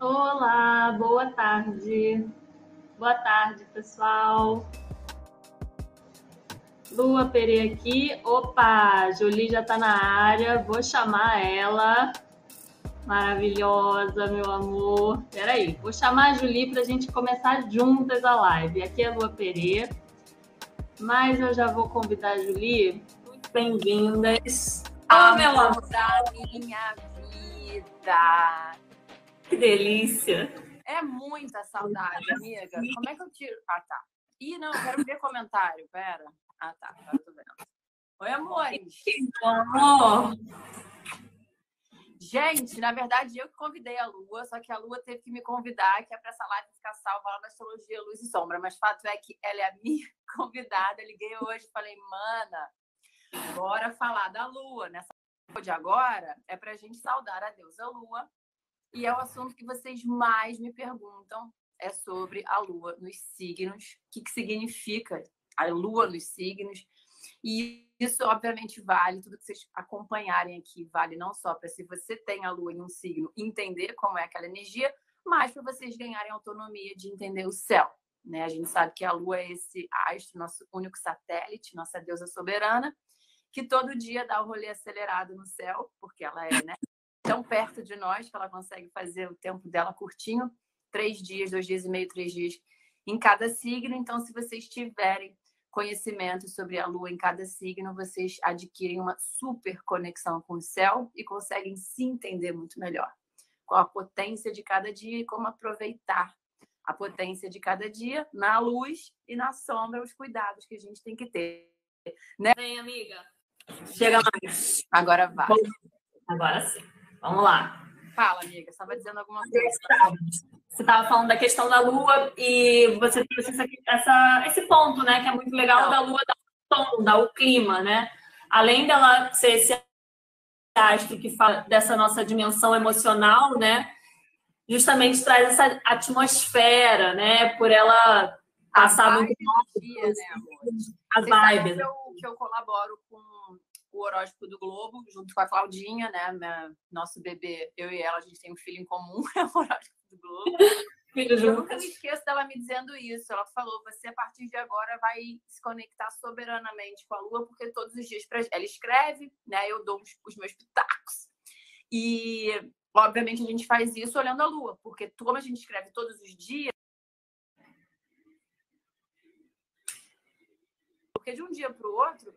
Olá, boa tarde. Boa tarde, pessoal. Lua Pere aqui. Opa, Julie já está na área. Vou chamar ela. Maravilhosa, meu amor. Peraí, vou chamar a Julie para a gente começar juntas a live. Aqui é a Lua Pere. Mas eu já vou convidar a Julie. Muito bem-vindas. Ah, meu amor da minha vida. Que delícia. É muita saudade, amiga. Como é que eu tiro? Ah, tá. Ih, não, quero ver comentário. Pera. Ah, tá. Agora tô vendo. Oi, amores. Amor. Gente, na verdade, eu que convidei a Lua, só que a Lua teve que me convidar, que é para essa live ficar salva lá na Astrologia Luz e Sombra. Mas fato é que ela é a minha convidada. Eu liguei hoje e falei, mana, bora falar da Lua. Nessa de agora é para a gente saudar a deusa Lua. E é o assunto que vocês mais me perguntam, é sobre a Lua nos signos. O que, que significa a Lua nos signos? E isso, obviamente, vale, tudo que vocês acompanharem aqui, vale não só para se você tem a lua em um signo, entender como é aquela energia, mas para vocês ganharem autonomia de entender o céu. Né? A gente sabe que a lua é esse astro, nosso único satélite, nossa deusa soberana, que todo dia dá o rolê acelerado no céu, porque ela é né, tão perto de nós que ela consegue fazer o tempo dela curtinho três dias, dois dias e meio, três dias em cada signo. Então, se vocês tiverem conhecimento sobre a lua em cada signo, vocês adquirem uma super conexão com o céu e conseguem se entender muito melhor. Qual a potência de cada dia e como aproveitar a potência de cada dia na luz e na sombra, os cuidados que a gente tem que ter. Né? Vem, amiga. Chega mais. Agora vai. Agora sim. Vamos lá. Fala, amiga. Você estava dizendo alguma coisa? Você estava falando da questão da Lua e você trouxe essa, essa, esse ponto, né? Que é muito legal da Lua dar o tom, dar o clima, né? Além dela ser esse astro que fala dessa nossa dimensão emocional, né? Justamente traz essa atmosfera, né? Por ela passar muito dia, né, amor? as vibes. Que eu, que eu colaboro com o horóscopo do Globo, junto com a Claudinha, né? Minha, nosso bebê, eu e ela, a gente tem um filho em comum, é o horóscopo do Globo. Eu nunca me esqueço dela me dizendo isso. Ela falou: você a partir de agora vai se conectar soberanamente com a Lua, porque todos os dias pra... ela escreve, né? Eu dou os, os meus pitacos. E obviamente a gente faz isso olhando a Lua, porque como a gente escreve todos os dias, porque de um dia para o outro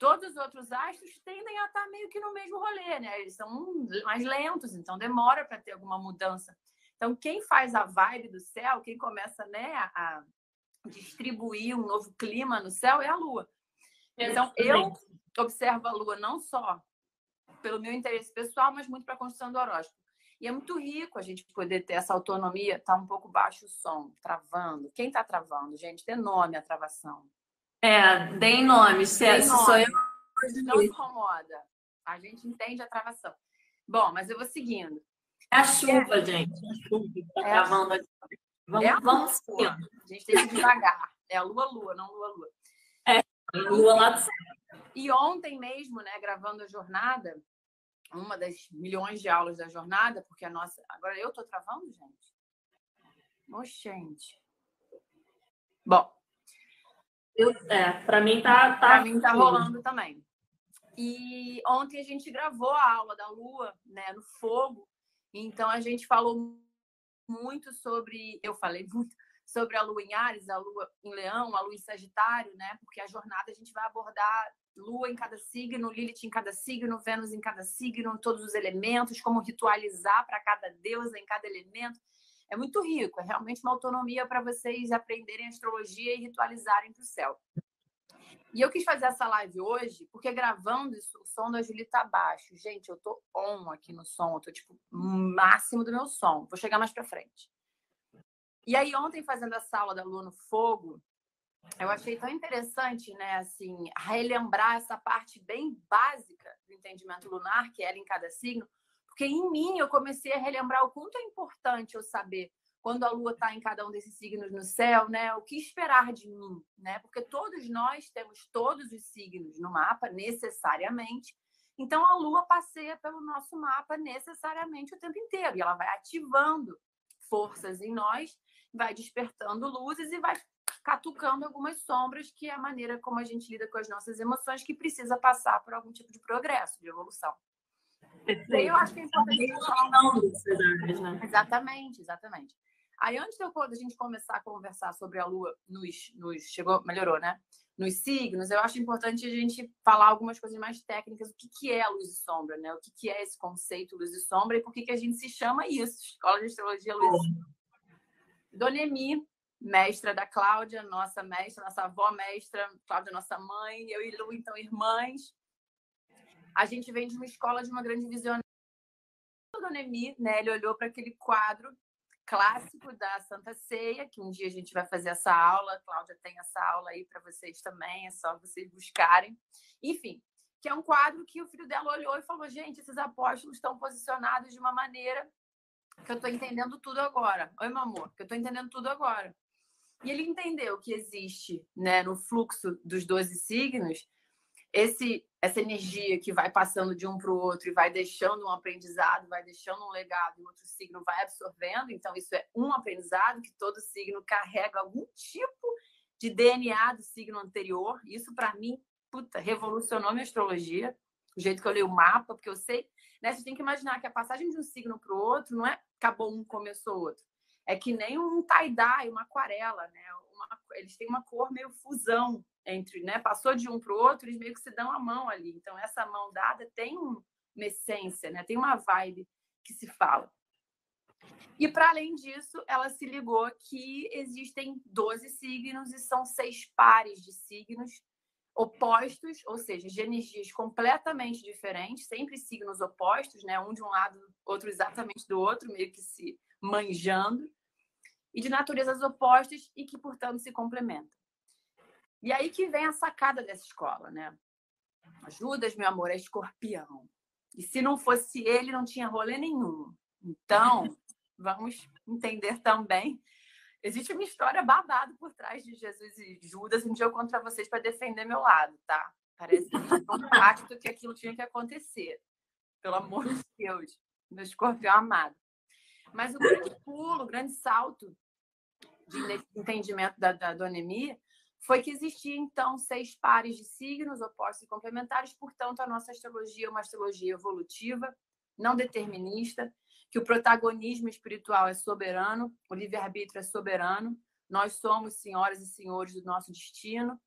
todos os outros astros tendem a estar meio que no mesmo rolê, né? Eles são mais lentos, então demora para ter alguma mudança. Então, quem faz a vibe do céu, quem começa né, a distribuir um novo clima no céu é a Lua. Então, eu observo a Lua não só pelo meu interesse pessoal, mas muito para a construção do horóscopo. E é muito rico a gente poder ter essa autonomia. Está um pouco baixo o som, travando. Quem está travando, gente? Tem nome a travação. É, deem nome, se, é, nome. sou eu. Não incomoda. A gente entende a travação. Bom, mas eu vou seguindo. É a chuva, é. gente. A chuva que está é travando aqui. Vamos, é vamos seguindo. A gente tem que devagar. É a lua-lua, não lua-lua. É, lua lá do céu. E ontem mesmo, né, gravando a jornada, uma das milhões de aulas da jornada, porque a nossa. Agora eu tô travando, gente? Oxente. Bom, eu, é, para mim tá, tá. Para mim tá rolando também. E ontem a gente gravou a aula da Lua, né, no fogo. Então a gente falou muito sobre, eu falei muito sobre a Lua em Ares, a Lua em Leão, a Lua em Sagitário, né? Porque a jornada a gente vai abordar Lua em cada signo, Lilith em cada signo, Vênus em cada signo, todos os elementos, como ritualizar para cada deusa em cada elemento é muito rico, é realmente uma autonomia para vocês aprenderem astrologia e ritualizarem para o céu. E eu quis fazer essa live hoje, porque gravando isso, o som da Julie tá baixo. Gente, eu tô on aqui no som, eu tô tipo máximo do meu som. Vou chegar mais para frente. E aí ontem fazendo essa aula da Lua no Fogo, eu achei tão interessante, né, assim, relembrar essa parte bem básica do entendimento lunar, que é ela em cada signo, porque em mim eu comecei a relembrar o quanto é importante eu saber quando a lua está em cada um desses signos no céu, né? O que esperar de mim, né? Porque todos nós temos todos os signos no mapa necessariamente Então a Lua passeia pelo nosso mapa necessariamente o tempo inteiro e ela vai ativando forças em nós, vai despertando luzes e vai catucando algumas sombras, que é a maneira como a gente lida com as nossas emoções, que precisa passar por algum tipo de progresso, de evolução. Perfeito. Eu acho que é importante falar né? Exatamente, exatamente. Aí, antes de a gente começar a conversar sobre a Lua nos, nos chegou, melhorou, né? Nos signos, eu acho importante a gente falar algumas coisas mais técnicas, o que, que é luz e sombra, né? O que, que é esse conceito luz e sombra e por que, que a gente se chama isso, Escola de Astrologia Luz e Sombra. Dona Emi, mestra da Cláudia, nossa mestra, nossa avó mestra, Cláudia, nossa mãe, eu e Lu, então, irmãs. A gente vem de uma escola de uma grande visionária. Dona Emi, né, ele olhou para aquele quadro clássico da Santa Ceia, que um dia a gente vai fazer essa aula. A Cláudia tem essa aula aí para vocês também, é só vocês buscarem. Enfim, que é um quadro que o filho dela olhou e falou: gente, esses apóstolos estão posicionados de uma maneira que eu estou entendendo tudo agora. Oi, meu amor, que eu estou entendendo tudo agora. E ele entendeu que existe, né, no fluxo dos 12 signos, esse essa energia que vai passando de um para o outro e vai deixando um aprendizado, vai deixando um legado, o outro signo vai absorvendo. Então, isso é um aprendizado que todo signo carrega algum tipo de DNA do signo anterior. Isso, para mim, puta, revolucionou minha astrologia, o jeito que eu leio o mapa, porque eu sei. Né, você tem que imaginar que a passagem de um signo para o outro não é acabou um, começou outro. É que nem um tie-dye, uma aquarela, né? Uma, eles têm uma cor meio fusão entre, né? Passou de um para o outro, eles meio que se dão a mão ali. Então, essa mão dada tem uma essência, né? Tem uma vibe que se fala. E, para além disso, ela se ligou que existem 12 signos e são seis pares de signos opostos, ou seja, de energias completamente diferentes, sempre signos opostos, né? Um de um lado, outro exatamente do outro, meio que se manjando, e de naturezas opostas e que, portanto, se complementam. E aí que vem a sacada dessa escola, né? Judas, meu amor, é escorpião. E se não fosse ele, não tinha rolê nenhum. Então, vamos entender também. Existe uma história babada por trás de Jesus e Judas. Um dia eu conto para vocês para defender meu lado, tá? Parece um pacto que aquilo tinha que acontecer. Pelo amor de Deus, meu escorpião amado. Mas o grande pulo, o grande salto de entendimento da, da Dona Emi foi que existia, então, seis pares de signos opostos e complementares, portanto, a nossa astrologia é uma astrologia evolutiva, não determinista, que o protagonismo espiritual é soberano, o livre-arbítrio é soberano, nós somos senhoras e senhores do nosso destino.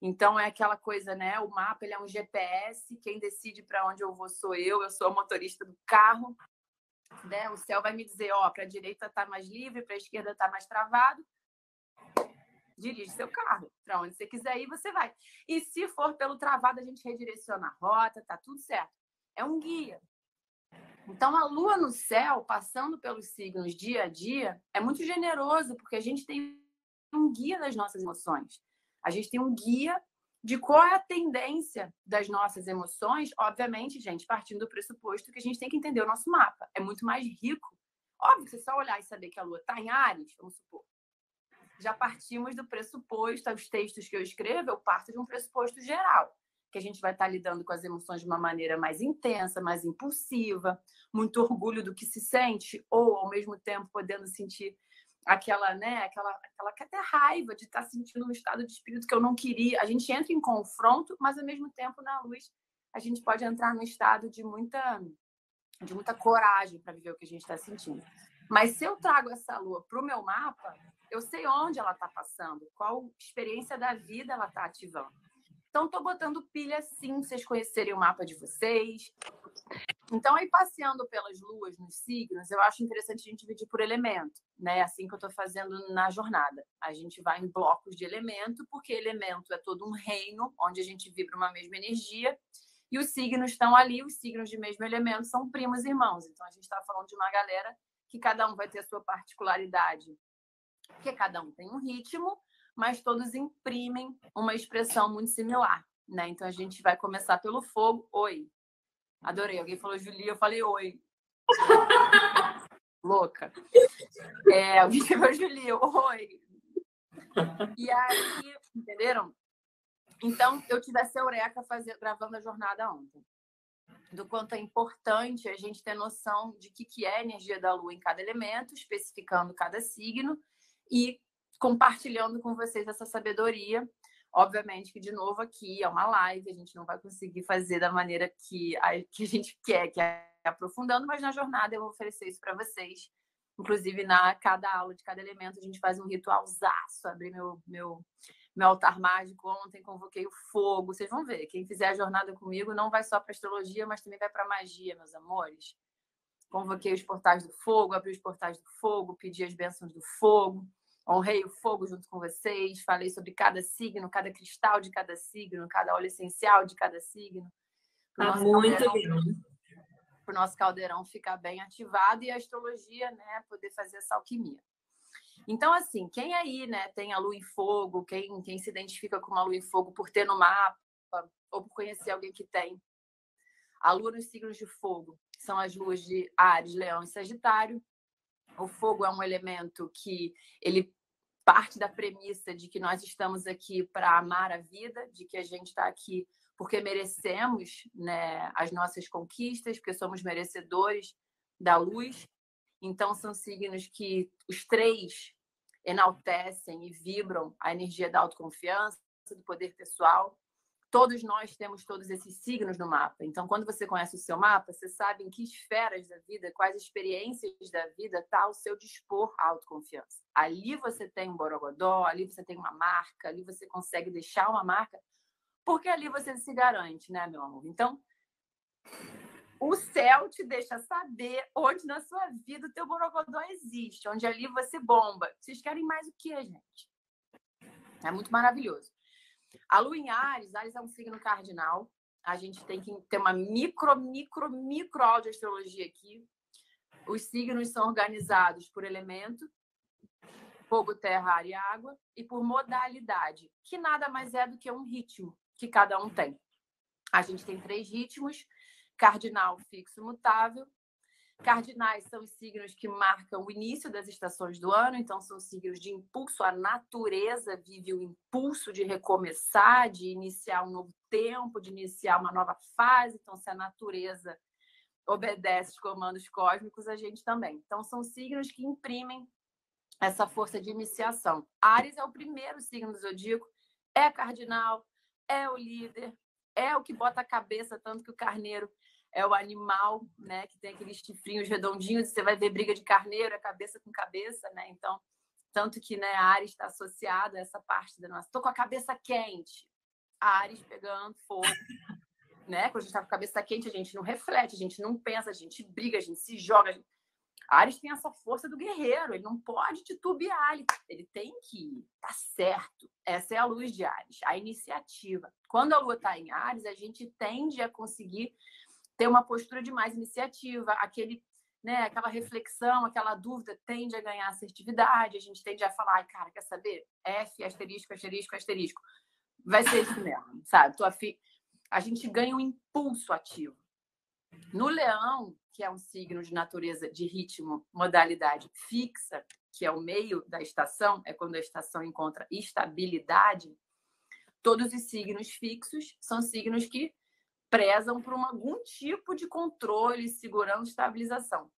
Então é aquela coisa, né? O mapa ele é um GPS, quem decide para onde eu vou sou eu, eu sou o motorista do carro. Né? O céu vai me dizer, ó, para a direita está mais livre, para a esquerda está mais travado dirige seu carro. Para onde você quiser ir, você vai. E se for pelo travado, a gente redireciona a rota, tá tudo certo. É um guia. Então, a lua no céu, passando pelos signos dia a dia, é muito generoso, porque a gente tem um guia das nossas emoções. A gente tem um guia de qual é a tendência das nossas emoções, obviamente, gente, partindo do pressuposto que a gente tem que entender o nosso mapa. É muito mais rico. Óbvio, você só olhar e saber que a lua está em Ares, vamos supor, já partimos do pressuposto, os textos que eu escrevo, eu parto de um pressuposto geral, que a gente vai estar lidando com as emoções de uma maneira mais intensa, mais impulsiva, muito orgulho do que se sente, ou ao mesmo tempo podendo sentir aquela, né, aquela, aquela até raiva de estar sentindo um estado de espírito que eu não queria. A gente entra em confronto, mas ao mesmo tempo na luz a gente pode entrar num estado de muita de muita coragem para viver o que a gente está sentindo. Mas se eu trago essa lua para o meu mapa, eu sei onde ela está passando, qual experiência da vida ela está ativando. Então, estou botando pilha sim, vocês conhecerem o mapa de vocês. Então, aí passeando pelas luas nos signos, eu acho interessante a gente dividir por elemento, né? Assim que eu estou fazendo na jornada. A gente vai em blocos de elemento, porque elemento é todo um reino onde a gente vibra uma mesma energia. E os signos estão ali, os signos de mesmo elemento são primos irmãos. Então, a gente está falando de uma galera que cada um vai ter a sua particularidade porque cada um tem um ritmo, mas todos imprimem uma expressão muito similar, né? Então a gente vai começar pelo fogo. Oi. Adorei. Alguém falou Julia, eu falei oi. Louca. É, alguém falou Julia, oi. E aí, entenderam? Então, eu tive essa eureka fazer, gravando a jornada ontem. do quanto é importante a gente ter noção de que que é a energia da lua em cada elemento, especificando cada signo e compartilhando com vocês essa sabedoria. Obviamente que, de novo, aqui é uma live, a gente não vai conseguir fazer da maneira que a, que a gente quer, que é aprofundando, mas na jornada eu vou oferecer isso para vocês. Inclusive, na cada aula de cada elemento, a gente faz um ritualzaço, abrir meu, meu, meu altar mágico ontem, convoquei o fogo. Vocês vão ver, quem fizer a jornada comigo não vai só para astrologia, mas também vai para magia, meus amores. Convoquei os portais do fogo, abri os portais do fogo, pedi as bênçãos do fogo honrei o fogo junto com vocês, falei sobre cada signo, cada cristal de cada signo, cada óleo essencial de cada signo. Tá muito lindo. Para o nosso caldeirão ficar bem ativado e a astrologia, né, poder fazer essa alquimia. Então, assim, quem aí, né, tem a lua em fogo, quem, quem se identifica com uma lua em fogo por ter no mapa, ou por conhecer alguém que tem a lua nos signos de fogo, são as luas de Ares, Leão e Sagitário. O fogo é um elemento que ele parte da premissa de que nós estamos aqui para amar a vida, de que a gente está aqui porque merecemos né, as nossas conquistas, porque somos merecedores da luz. Então, são signos que os três enaltecem e vibram a energia da autoconfiança, do poder pessoal todos nós temos todos esses signos no mapa. Então, quando você conhece o seu mapa, você sabe em que esferas da vida, quais experiências da vida está ao seu dispor a autoconfiança. Ali você tem um borogodó, ali você tem uma marca, ali você consegue deixar uma marca, porque ali você se garante, né, meu amor? Então, o céu te deixa saber onde na sua vida o teu borogodó existe, onde ali você bomba. Vocês querem mais o que, gente? É muito maravilhoso. A lua em Ares, Ares é um signo cardinal. A gente tem que ter uma micro, micro, micro de astrologia aqui. Os signos são organizados por elemento, fogo, terra, ar e água, e por modalidade, que nada mais é do que um ritmo que cada um tem. A gente tem três ritmos: cardinal, fixo, mutável, Cardinais são os signos que marcam o início das estações do ano, então são signos de impulso. A natureza vive o impulso de recomeçar, de iniciar um novo tempo, de iniciar uma nova fase. Então, se a natureza obedece os comandos cósmicos, a gente também. Então, são signos que imprimem essa força de iniciação. Ares é o primeiro signo do zodíaco, é cardinal, é o líder, é o que bota a cabeça, tanto que o carneiro é o animal, né, que tem aqueles chifrinhos redondinhos, você vai ver briga de carneiro, é cabeça com cabeça, né? Então, tanto que, né, a Ares está associada a essa parte da nossa. Tô com a cabeça quente. A Ares pegando fogo. né? Quando a gente está com a cabeça quente, a gente não reflete, a gente não pensa, a gente briga, a gente se joga. Gente... Ares tem essa força do guerreiro, ele não pode titubear, ele, ele tem que ir, tá certo. Essa é a luz de Ares, a iniciativa. Quando a lua está em Ares, a gente tende a conseguir ter uma postura de mais iniciativa, aquele, né, aquela reflexão, aquela dúvida tende a ganhar assertividade, a gente tende a falar, ai, cara, quer saber? F, asterisco, asterisco, asterisco. Vai ser isso mesmo, sabe? Tua fi... A gente ganha um impulso ativo. No leão, que é um signo de natureza de ritmo, modalidade fixa, que é o meio da estação, é quando a estação encontra estabilidade, todos os signos fixos são signos que prezam por algum tipo de controle, segurança, estabilização.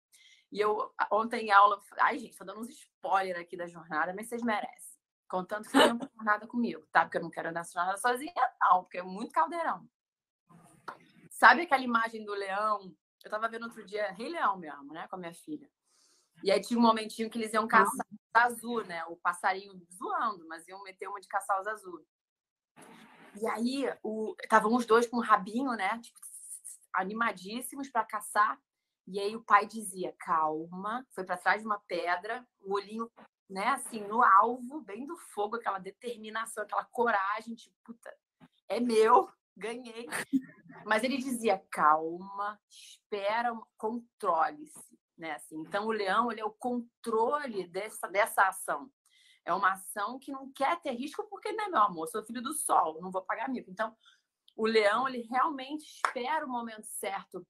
E eu, ontem em aula, ai, gente, tô dando uns spoiler aqui da jornada, mas vocês merecem. Contanto que não jornada comigo, tá? Porque eu não quero andar essa jornada sozinha, não, porque é muito caldeirão. Sabe aquela imagem do leão? Eu tava vendo outro dia, Rei Leão mesmo, né? Com a minha filha. E aí tinha um momentinho que eles iam caçar azul, né? O passarinho zoando, mas iam meter uma de caçar os azul. E aí estavam os dois com o rabinho, né? Tipo, animadíssimos para caçar. E aí o pai dizia: calma, foi para trás de uma pedra, o olhinho, né, assim, no alvo, bem do fogo, aquela determinação, aquela coragem, tipo, puta, é meu, ganhei. Mas ele dizia: calma, espera, controle-se. Né? Assim, então, o leão ele é o controle dessa, dessa ação. É uma ação que não quer ter risco, porque, né, meu amor, sou filho do sol, não vou pagar mico. Então, o leão, ele realmente espera o momento certo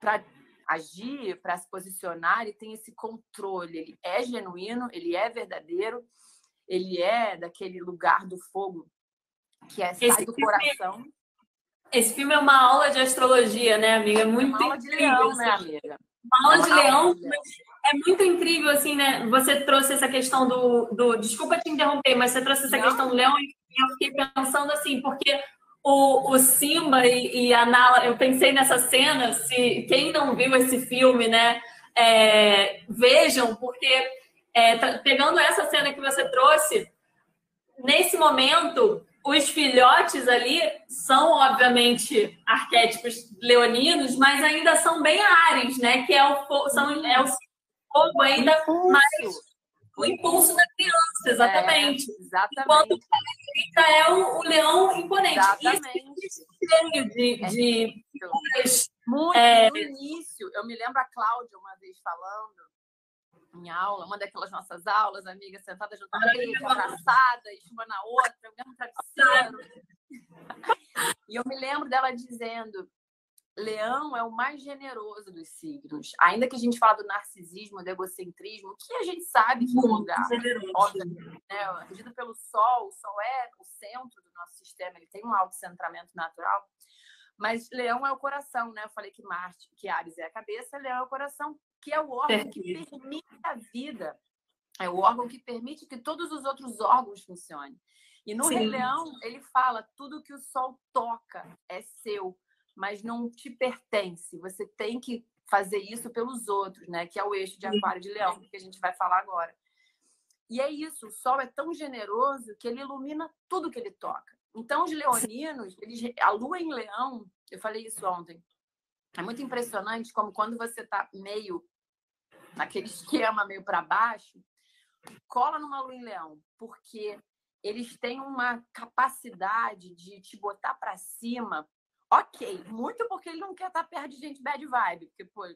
para agir, para se posicionar, ele tem esse controle. Ele é genuíno, ele é verdadeiro, ele é daquele lugar do fogo que é sai do coração. Esse filme é uma aula de astrologia, né, amiga? É muito uma aula de leão, né, amiga? Uma aula de leão, é muito incrível, assim, né? Você trouxe essa questão do. do... Desculpa te interromper, mas você trouxe essa Não. questão do leão e eu fiquei pensando assim, porque o, o Simba e, e, a Nala, eu pensei nessa cena, se quem não viu esse filme, né, é, vejam, porque é, pegando essa cena que você trouxe, nesse momento, os filhotes ali são, obviamente, arquétipos leoninos, mas ainda são bem ares, né? Que é o, são, é o fogo ainda mais o impulso da criança, exatamente. É, exatamente. Enquanto a é o, o leão imponente. Exatamente. E esse cheio de, é de muito é... no início, eu me lembro a Cláudia uma vez falando em aula, uma daquelas nossas aulas, amiga, sentada junto a mim, abraçadas, uma na outra, o mesmo travesseiro. E eu me lembro dela dizendo Leão é o mais generoso dos signos. Ainda que a gente fala do narcisismo, do egocentrismo, que a gente sabe que é um lugar, obviamente, né? Regido pelo Sol, o Sol é o centro do nosso sistema, ele tem um autocentramento natural. Mas Leão é o coração, né? Eu falei que Marte, que Ares é a cabeça, Leão é o coração, que é o órgão que permite a vida. É o órgão que permite que todos os outros órgãos funcionem. E no. Leão, ele fala: tudo que o sol toca é seu mas não te pertence. Você tem que fazer isso pelos outros, né? Que é o eixo de aquário de leão, que a gente vai falar agora. E é isso, o sol é tão generoso que ele ilumina tudo que ele toca. Então, os leoninos, eles, a lua em leão, eu falei isso ontem, é muito impressionante como quando você está meio naquele esquema meio para baixo, cola numa lua em leão, porque eles têm uma capacidade de te botar para cima ok, muito porque ele não quer estar perto de gente bad vibe, porque, pô,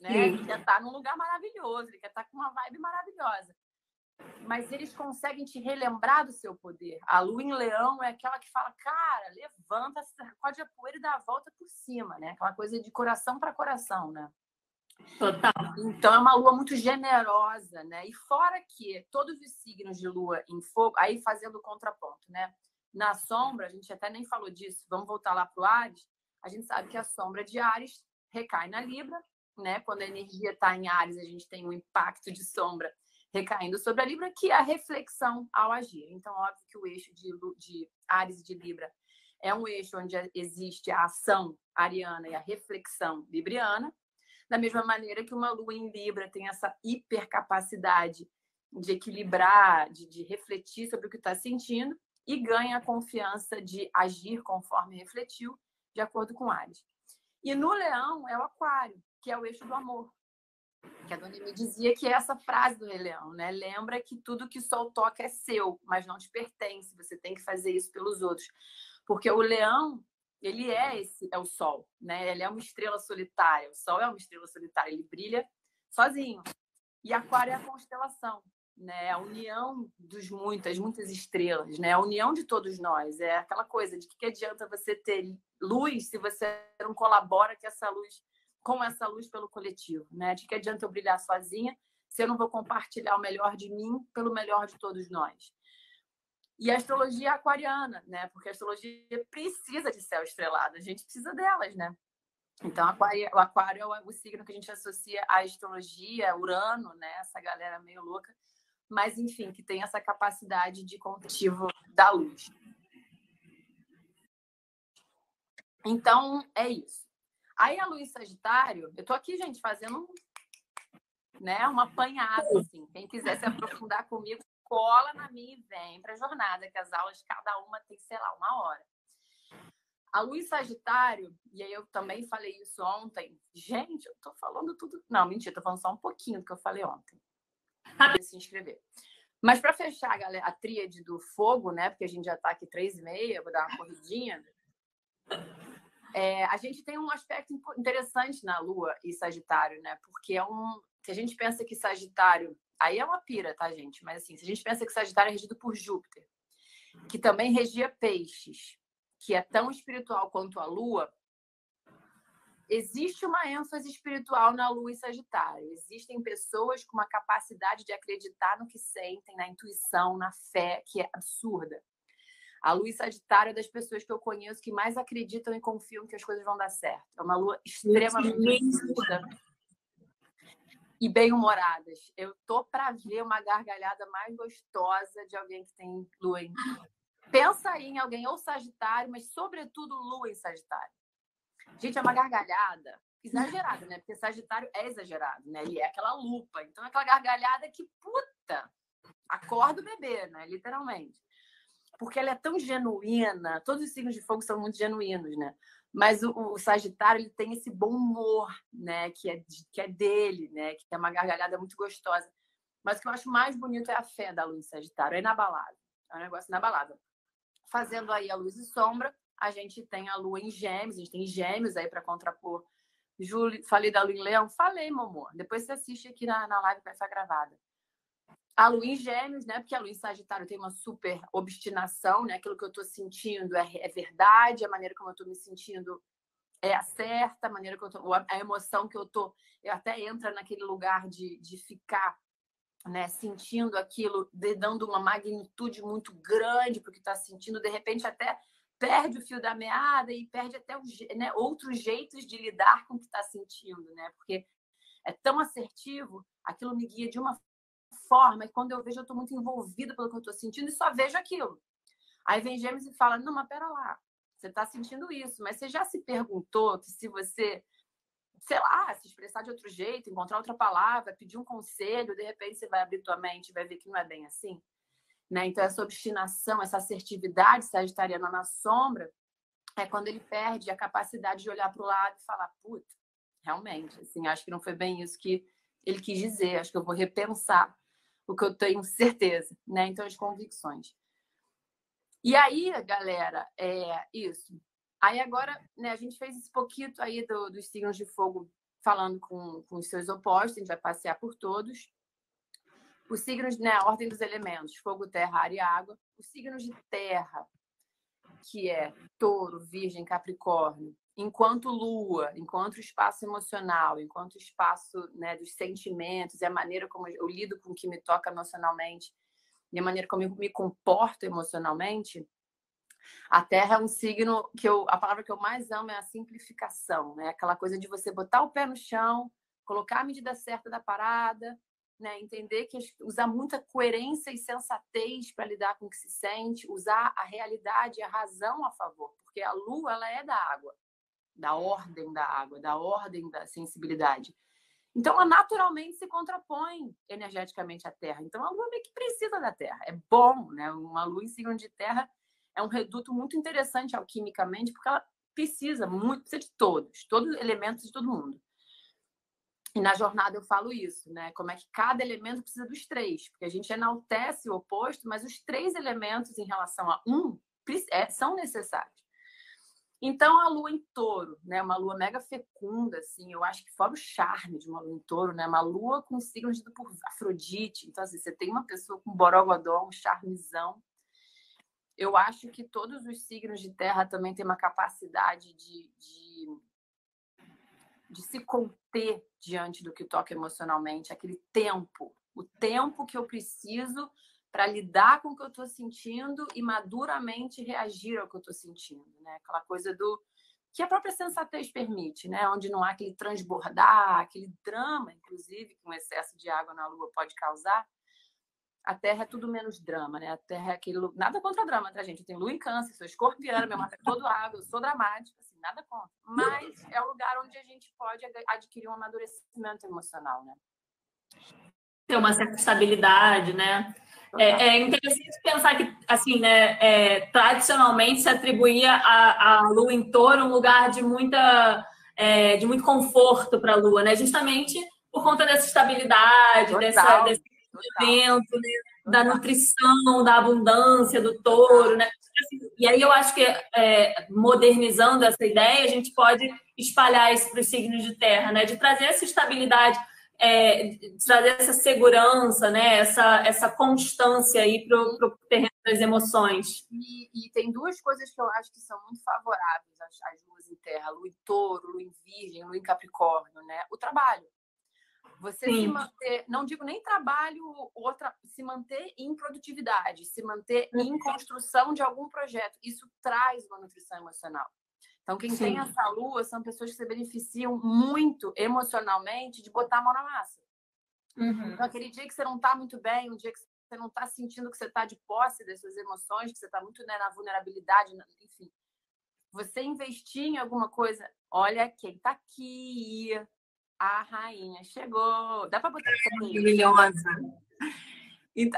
né, ele quer estar num lugar maravilhoso, ele quer estar com uma vibe maravilhosa. Mas eles conseguem te relembrar do seu poder. A lua em leão é aquela que fala, cara, levanta, sacode a poeira e dá a volta por cima, né? Aquela coisa de coração para coração, né? Total. Então é uma lua muito generosa, né? E fora que todos os signos de lua em fogo, aí fazendo contraponto, né? Na sombra, a gente até nem falou disso, vamos voltar lá para o Ares. A gente sabe que a sombra de Ares recai na Libra, né? Quando a energia está em Ares, a gente tem um impacto de sombra recaindo sobre a Libra, que é a reflexão ao agir. Então, óbvio que o eixo de, de Ares e de Libra é um eixo onde existe a ação ariana e a reflexão libriana, da mesma maneira que uma lua em Libra tem essa hipercapacidade de equilibrar, de, de refletir sobre o que está sentindo, e ganha a confiança de agir conforme refletiu, de acordo com Ares. E no leão é o aquário, que é o eixo do amor. Que a Dona me dizia que é essa frase do Rei Leão, né? Lembra que tudo que o sol toca é seu, mas não te pertence. Você tem que fazer isso pelos outros. Porque o leão, ele é esse, é o sol, né? Ele é uma estrela solitária. O sol é uma estrela solitária, ele brilha sozinho. E aquário é a constelação né? A união dos muitas, muitas estrelas, né? A união de todos nós. É aquela coisa de que, que adianta você ter luz se você não colabora com essa luz, com essa luz pelo coletivo, né? De que adianta eu brilhar sozinha se eu não vou compartilhar o melhor de mim pelo melhor de todos nós. E a astrologia aquariana, né? Porque a astrologia precisa de céu estrelado, a gente precisa delas, né? Então, o aquário é o signo que a gente associa à astrologia, Urano, né? Essa galera meio louca mas enfim, que tem essa capacidade de combustível da luz. Então, é isso. Aí a luz Sagitário, eu tô aqui, gente, fazendo né, uma apanhada, assim. Quem quiser se aprofundar comigo, cola na minha e vem para jornada, que as aulas, cada uma tem, sei lá, uma hora. A luz Sagitário, e aí eu também falei isso ontem. Gente, eu tô falando tudo. Não, mentira, tô falando só um pouquinho do que eu falei ontem se inscrever. Mas para fechar, galera, a tríade do fogo, né? Porque a gente já está aqui três e meia, vou dar uma corridinha. É, a gente tem um aspecto interessante na Lua e Sagitário, né? Porque é um. Se a gente pensa que Sagitário. Aí é uma pira, tá, gente? Mas assim, se a gente pensa que Sagitário é regido por Júpiter, que também regia peixes, que é tão espiritual quanto a Lua, existe uma ênfase espiritual na lua e Sagitário. Existem pessoas com uma capacidade de acreditar no que sentem, na intuição, na fé, que é absurda. A lua em Sagitário é das pessoas que eu conheço que mais acreditam e confiam que as coisas vão dar certo. É uma lua extremamente justa e bem-humoradas. Eu tô para ver uma gargalhada mais gostosa de alguém que tem lua em. Pensa aí em alguém ou Sagitário, mas sobretudo lua em Sagitário. Gente, é uma gargalhada exagerada, né? Porque Sagitário é exagerado, né? Ele é aquela lupa. Então é aquela gargalhada que, puta, acorda o bebê, né? Literalmente. Porque ela é tão genuína, todos os signos de fogo são muito genuínos, né? Mas o, o Sagitário ele tem esse bom humor, né? Que é, que é dele, né? Que é uma gargalhada muito gostosa. Mas o que eu acho mais bonito é a fé da luz Sagitário, é inabalável. É um negócio inabalável. Fazendo aí a luz e sombra, a gente tem a lua em gêmeos, a gente tem gêmeos aí para contrapor. Júlio, falei da lua em leão? Falei, meu amor. Depois você assiste aqui na, na live que vai gravada a lua em gêmeos, né? Porque a lua em Sagitário tem uma super obstinação, né? Aquilo que eu estou sentindo é, é, verdade, a maneira como eu estou me sentindo é a certa, a maneira que eu tô, a emoção que eu tô, eu até entra naquele lugar de, de ficar, né? Sentindo aquilo, dando uma magnitude muito grande para o que está sentindo, de repente até perde o fio da meada e perde até né, outros jeitos de lidar com o que está sentindo, né? Porque é tão assertivo, aquilo me guia de uma forma, e quando eu vejo, eu estou muito envolvida pelo que eu estou sentindo e só vejo aquilo. Aí vem Gêmeos e fala: Não, mas pera lá, você está sentindo isso, mas você já se perguntou que se você, sei lá, se expressar de outro jeito, encontrar outra palavra, pedir um conselho, de repente você vai abrir tua mente e vai ver que não é bem assim? Né? Então, essa obstinação, essa assertividade sagitariana na sombra, é quando ele perde a capacidade de olhar para o lado e falar: Puta, realmente, assim, acho que não foi bem isso que ele quis dizer, acho que eu vou repensar o que eu tenho certeza, né? Então, as convicções. E aí, galera, é isso. Aí agora, né, a gente fez esse pouquinho aí do, dos signos de fogo falando com, com os seus opostos, a gente vai passear por todos. Os signos, né, a ordem dos elementos, fogo, terra, ar e água. Os signos de terra, que é touro, virgem, capricórnio, enquanto lua, enquanto espaço emocional, enquanto espaço né, dos sentimentos e a maneira como eu lido com o que me toca emocionalmente e a maneira como eu me comporto emocionalmente, a Terra é um signo que eu, a palavra que eu mais amo é a simplificação, né? Aquela coisa de você botar o pé no chão, colocar a medida certa da parada, né? Entender que usar muita coerência e sensatez para lidar com o que se sente, usar a realidade e a razão a favor, porque a Lua ela é da água da ordem da água, da ordem da sensibilidade. Então, ela naturalmente se contrapõe energeticamente à Terra. Então, a Lua meio que precisa da Terra. É bom, né? Uma Lua em signo de Terra é um reduto muito interessante alquimicamente, porque ela precisa muito, precisa de todos, todos os elementos de todo mundo. E na jornada eu falo isso, né? Como é que cada elemento precisa dos três, porque a gente enaltece o oposto, mas os três elementos em relação a um é, são necessários. Então, a lua em touro, né? Uma lua mega fecunda, assim. Eu acho que fora o charme de uma lua em touro, né? Uma lua com signo de por Afrodite. Então, assim, você tem uma pessoa com borogodó, um charmezão. Eu acho que todos os signos de terra também têm uma capacidade de, de, de se conter diante do que toca emocionalmente. Aquele tempo. O tempo que eu preciso para lidar com o que eu estou sentindo e maduramente reagir ao que eu estou sentindo, né? Aquela coisa do que a própria sensatez permite, né? Onde não há aquele transbordar, aquele drama, inclusive, que um excesso de água na Lua pode causar. A Terra é tudo menos drama, né? A Terra é aquele nada contra drama, tá gente? Eu tenho Lua em Câncer, sou escorpiana, meu mapa é todo água, eu sou dramática, assim, nada contra. Mas é o lugar onde a gente pode adquirir um amadurecimento emocional, né? Ter uma certa estabilidade, né? É, é, interessante pensar que, assim, né, é, tradicionalmente se atribuía a, a Lua em touro um lugar de, muita, é, de muito conforto para a Lua, né? Justamente por conta dessa estabilidade, total, dessa, desse evento, né? da nutrição, da abundância do touro, né? E aí eu acho que, é, modernizando essa ideia, a gente pode espalhar isso para os signos de terra, né? De trazer essa estabilidade é, trazer essa segurança, né? essa, essa constância aí para o terreno das emoções. E, e, tem duas coisas que eu acho que são muito favoráveis às, às luas em terra, lua em touro, lua em virgem, lua em capricórnio, né? O trabalho. Você Sim. se manter, não digo nem trabalho, outra, se manter em produtividade, se manter em uhum. construção de algum projeto. Isso traz uma nutrição emocional. Então, quem Sim. tem essa lua são pessoas que se beneficiam muito emocionalmente de botar a mão na massa. Uhum. Então, aquele dia que você não está muito bem, um dia que você não está sentindo que você está de posse das suas emoções, que você está muito né, na vulnerabilidade, enfim. Você investir em alguma coisa, olha quem está aqui, a rainha chegou. Dá para botar Maravilhosa.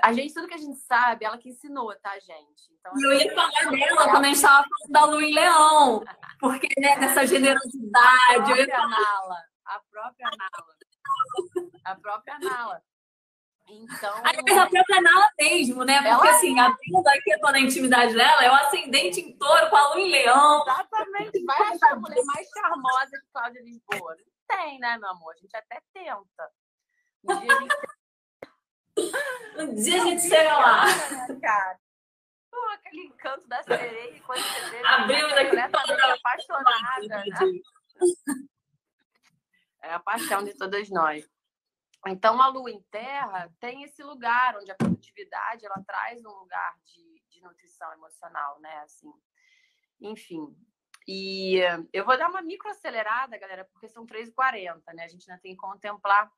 A gente, tudo que a gente sabe, ela que ensinou, tá, gente? Então, eu ia falar dela quando a gente estava falando da Lu em Leão. Porque, né, dessa generosidade. A própria falar... Nala. A própria Nala. A própria Nala. Então. Aliás, a própria Nala mesmo, né? Porque, ela... assim, abrindo aqui toda a intimidade dela, é o ascendente em touro com a Lu em Leão. Exatamente. Vai achar a mulher mais charmosa que Cláudia Lisboa tem, né, meu amor? A gente até tenta. Um dia a gente, um dia a gente chega lá. Né, cara? Pô, aquele encanto da sereia, quando você vê, Abrimos aqui toda apaixonada. Né? É a paixão de todas nós. Então, a lua em terra tem esse lugar onde a produtividade ela traz um lugar de, de nutrição emocional, né? Assim, enfim, e eu vou dar uma microacelerada, galera, porque são 3h40, né? A gente ainda tem que contemplar.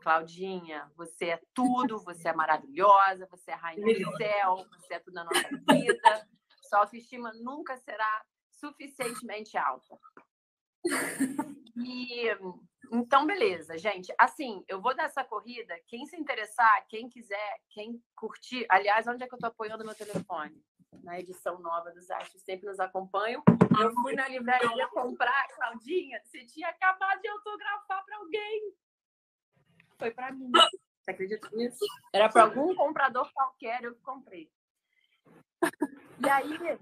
Claudinha, você é tudo, você é maravilhosa, você é rainha do céu, você é tudo na nossa vida. Sua autoestima nunca será suficientemente alta. E então, beleza, gente. Assim, eu vou dar essa corrida. Quem se interessar, quem quiser, quem curtir. Aliás, onde é que eu tô apoiando meu telefone? Na edição nova dos Astros sempre nos acompanham. Eu fui na livraria comprar, Claudinha, você tinha acabado de autografar para alguém. Foi para mim. Você acredita nisso? Era para algum comprador qualquer, eu comprei. E aí,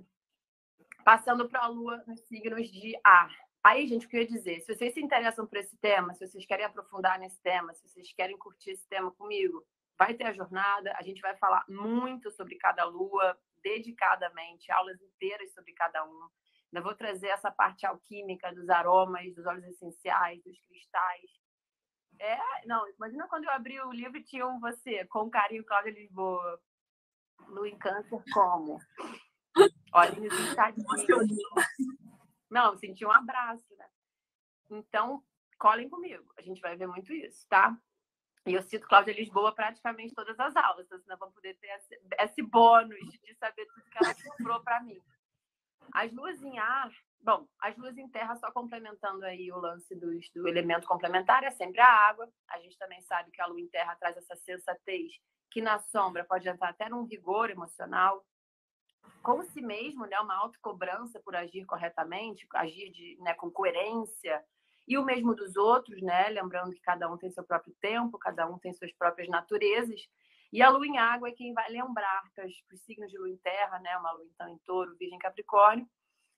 passando para a Lua nos signos de ar. Aí, gente, o que eu ia dizer? Se vocês se interessam por esse tema, se vocês querem aprofundar nesse tema, se vocês querem curtir esse tema comigo, vai ter a jornada. A gente vai falar muito sobre cada lua, dedicadamente, aulas inteiras sobre cada um. Ainda vou trazer essa parte alquímica dos aromas, dos óleos essenciais, dos cristais. É, não, imagina quando eu abri o livro e tinha um você, com carinho, Cláudia Lisboa. Lua em câncer, como? Inchadinhos. Não, senti um abraço, né? Então, colhem comigo. A gente vai ver muito isso, tá? E eu cito Cláudia Lisboa praticamente todas as aulas, senão vão poder ter esse, esse bônus de saber tudo que ela comprou para mim. As luas em ar, bom, as luas em terra, só complementando aí o lance do, do elemento complementar, é sempre a água. A gente também sabe que a lua em terra traz essa sensatez que na sombra pode entrar até num rigor emocional, com si mesmo, né, uma autocobrança por agir corretamente, agir de, né, com coerência, e o mesmo dos outros, né? Lembrando que cada um tem seu próprio tempo, cada um tem suas próprias naturezas. E a lua em água é quem vai lembrar que os signos de lua em terra, né? Uma lua então em touro, virgem, capricórnio,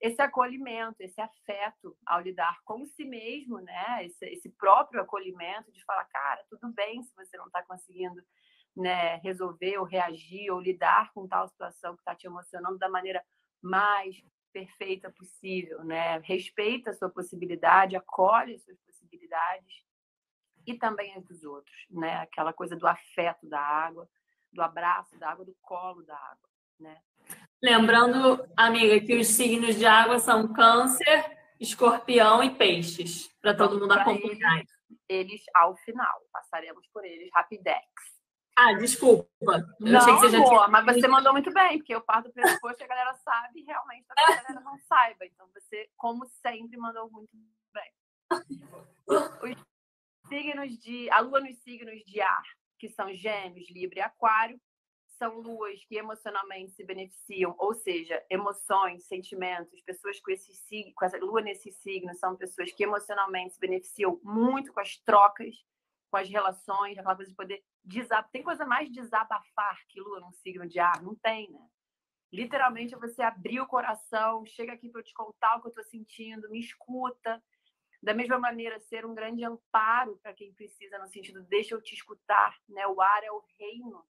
esse acolhimento, esse afeto ao lidar com si mesmo, né? Esse, esse próprio acolhimento de falar, cara, tudo bem se você não está conseguindo né, resolver ou reagir ou lidar com tal situação que está te emocionando da maneira mais perfeita possível, né? Respeita a sua possibilidade, acolhe as suas possibilidades e também as dos outros, né? Aquela coisa do afeto da água, do abraço da água, do colo da água, né? Lembrando, amiga, que os signos de água são câncer, escorpião e peixes, para todo mundo acompanhar. Eles, eles, ao final, passaremos por eles rapidex. Ah, desculpa. Eu não, que você já tinha... mas você mandou muito bem, porque eu parto do pressuposto que a galera sabe e realmente a galera não saiba. Então você, como sempre, mandou muito bem. Os signos de. A lua nos signos de ar, que são gêmeos, Libra e Aquário, são luas que emocionalmente se beneficiam, ou seja, emoções, sentimentos, pessoas com, esse, com essa lua nesses signos são pessoas que emocionalmente se beneficiam muito com as trocas com as relações, aquela coisa de poder desabafar. Tem coisa mais desabafar que lua num signo de ar? Não tem, né? Literalmente é você abrir o coração, chega aqui para eu te contar o que eu estou sentindo, me escuta. Da mesma maneira, ser um grande amparo para quem precisa, no sentido, deixa eu te escutar. Né? O ar é o reino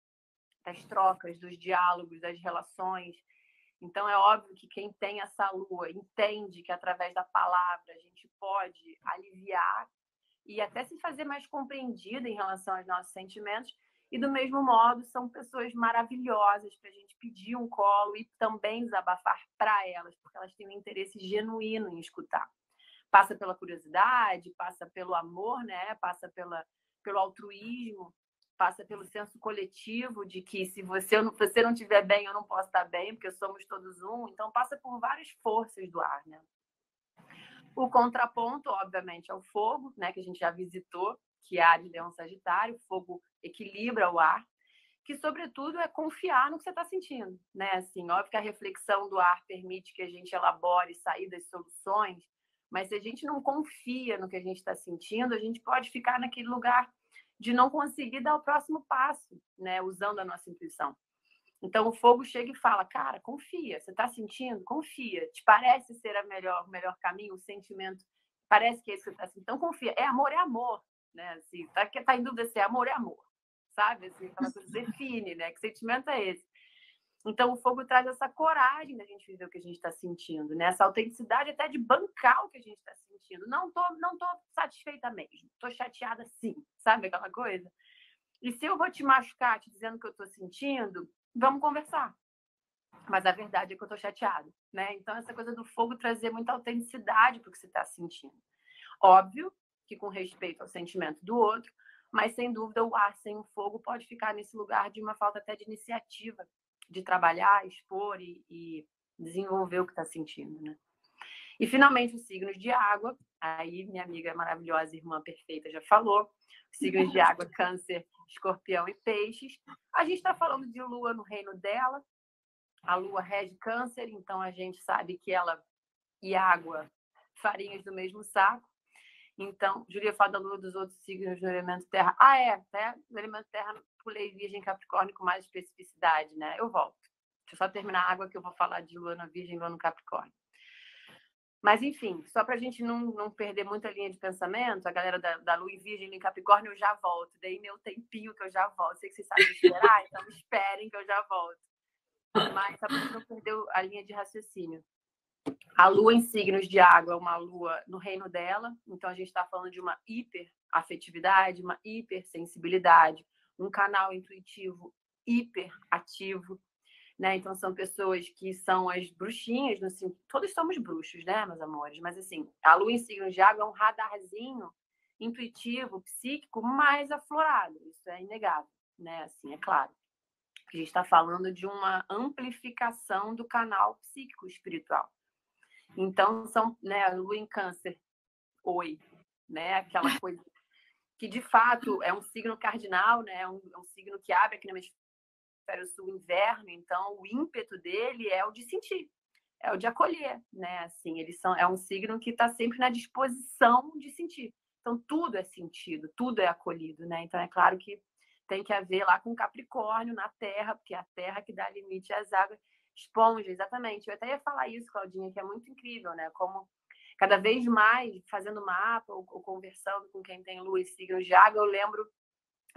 das trocas, dos diálogos, das relações. Então, é óbvio que quem tem essa lua entende que através da palavra a gente pode aliviar e até se fazer mais compreendida em relação aos nossos sentimentos. E do mesmo modo, são pessoas maravilhosas para a gente pedir um colo e também desabafar para elas, porque elas têm um interesse genuíno em escutar. Passa pela curiosidade, passa pelo amor, né? Passa pela, pelo altruísmo, passa pelo senso coletivo de que se você, você não estiver bem, eu não posso estar bem, porque somos todos um. Então, passa por várias forças do ar, né? O contraponto, obviamente, é o fogo, né, que a gente já visitou, que é a de Leão Sagitário. O fogo equilibra o ar, que, sobretudo, é confiar no que você está sentindo, né? Assim, óbvio que a reflexão do ar permite que a gente elabore saídas, soluções, mas se a gente não confia no que a gente está sentindo, a gente pode ficar naquele lugar de não conseguir dar o próximo passo, né? Usando a nossa intuição. Então o fogo chega e fala, cara, confia, você está sentindo? Confia. Te parece ser a melhor, o melhor caminho, o sentimento, parece que é isso que você está sentindo. Então confia. É amor, é amor, né? Assim, tá, tá em dúvida se é amor, é amor, sabe? Assim, define, né? Que sentimento é esse? Então, o fogo traz essa coragem da gente viver o que a gente está sentindo, né? Essa autenticidade até de bancar o que a gente está sentindo. Não tô, não tô satisfeita mesmo. Tô chateada sim, sabe aquela coisa? E se eu vou te machucar te dizendo o que eu estou sentindo, vamos conversar. Mas a verdade é que eu estou chateada, né? Então, essa coisa do fogo trazer muita autenticidade para o que você está sentindo. Óbvio que com respeito ao sentimento do outro, mas sem dúvida o ar sem o fogo pode ficar nesse lugar de uma falta até de iniciativa de trabalhar, expor e, e desenvolver o que está sentindo, né? E finalmente os signos de água. Aí minha amiga maravilhosa, irmã perfeita, já falou. Signos de água, câncer, escorpião e peixes. A gente está falando de lua no reino dela. A lua rege câncer, então a gente sabe que ela e água, farinhas do mesmo saco. Então, Julia fala da lua dos outros signos do elemento terra. Ah, é, até no elemento terra pulei Virgem Capricórnio com mais especificidade, né? Eu volto. Deixa eu só terminar a água que eu vou falar de Lua na Virgem e Lua no Capricórnio. Mas, enfim, só para a gente não, não perder muita linha de pensamento, a galera da, da Lua e Virgem em Capricórnio, eu já volto. Dei meu tempinho que eu já volto. Sei que vocês sabem esperar, então esperem que eu já volto. Mas só para não perder a linha de raciocínio. A lua em signos de água é uma lua no reino dela, então a gente está falando de uma hiperafetividade, uma hipersensibilidade, um canal intuitivo hiperativo, né? Então são pessoas que são as bruxinhas, no assim, todos somos bruxos, né, meus amores? Mas assim, a lua em signo de água é um radarzinho intuitivo, psíquico mais aflorado, isso é inegável, né? Assim, é claro. A gente está falando de uma amplificação do canal psíquico espiritual. Então, são, né, a lua em câncer, oi, né, aquela coisa que de fato é um signo cardinal, né? É um, é um signo que abre aqui no hemisfério sul inverno, então o ímpeto dele é o de sentir, é o de acolher, né? Assim, eles são é um signo que está sempre na disposição de sentir. Então tudo é sentido, tudo é acolhido, né? Então é claro que tem que haver lá com Capricórnio na Terra, porque é a Terra que dá limite às águas. Esponja, exatamente. Eu até ia falar isso, Claudinha, que é muito incrível, né? Como cada vez mais fazendo mapa ou, ou conversando com quem tem lua e signos de água, eu lembro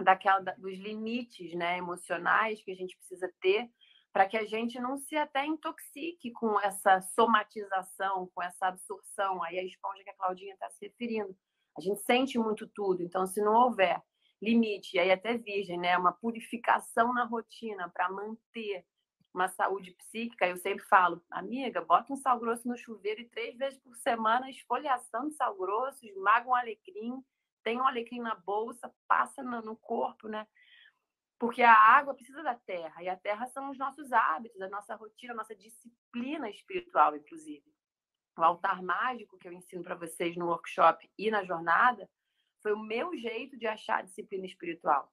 daquela dos limites, né, emocionais que a gente precisa ter para que a gente não se até intoxique com essa somatização, com essa absorção. Aí a esponja que a Claudinha está se referindo. A gente sente muito tudo, então se não houver limite, aí até virgem, né, uma purificação na rotina para manter uma saúde psíquica, eu sempre falo, amiga, bota um sal grosso no chuveiro e três vezes por semana esfoliação de sal grosso, esmaga um alecrim, tem um alecrim na bolsa, passa no, corpo, né? Porque a água precisa da terra, e a terra são os nossos hábitos, a nossa rotina, a nossa disciplina espiritual, inclusive. O altar mágico que eu ensino para vocês no workshop e na jornada foi o meu jeito de achar disciplina espiritual.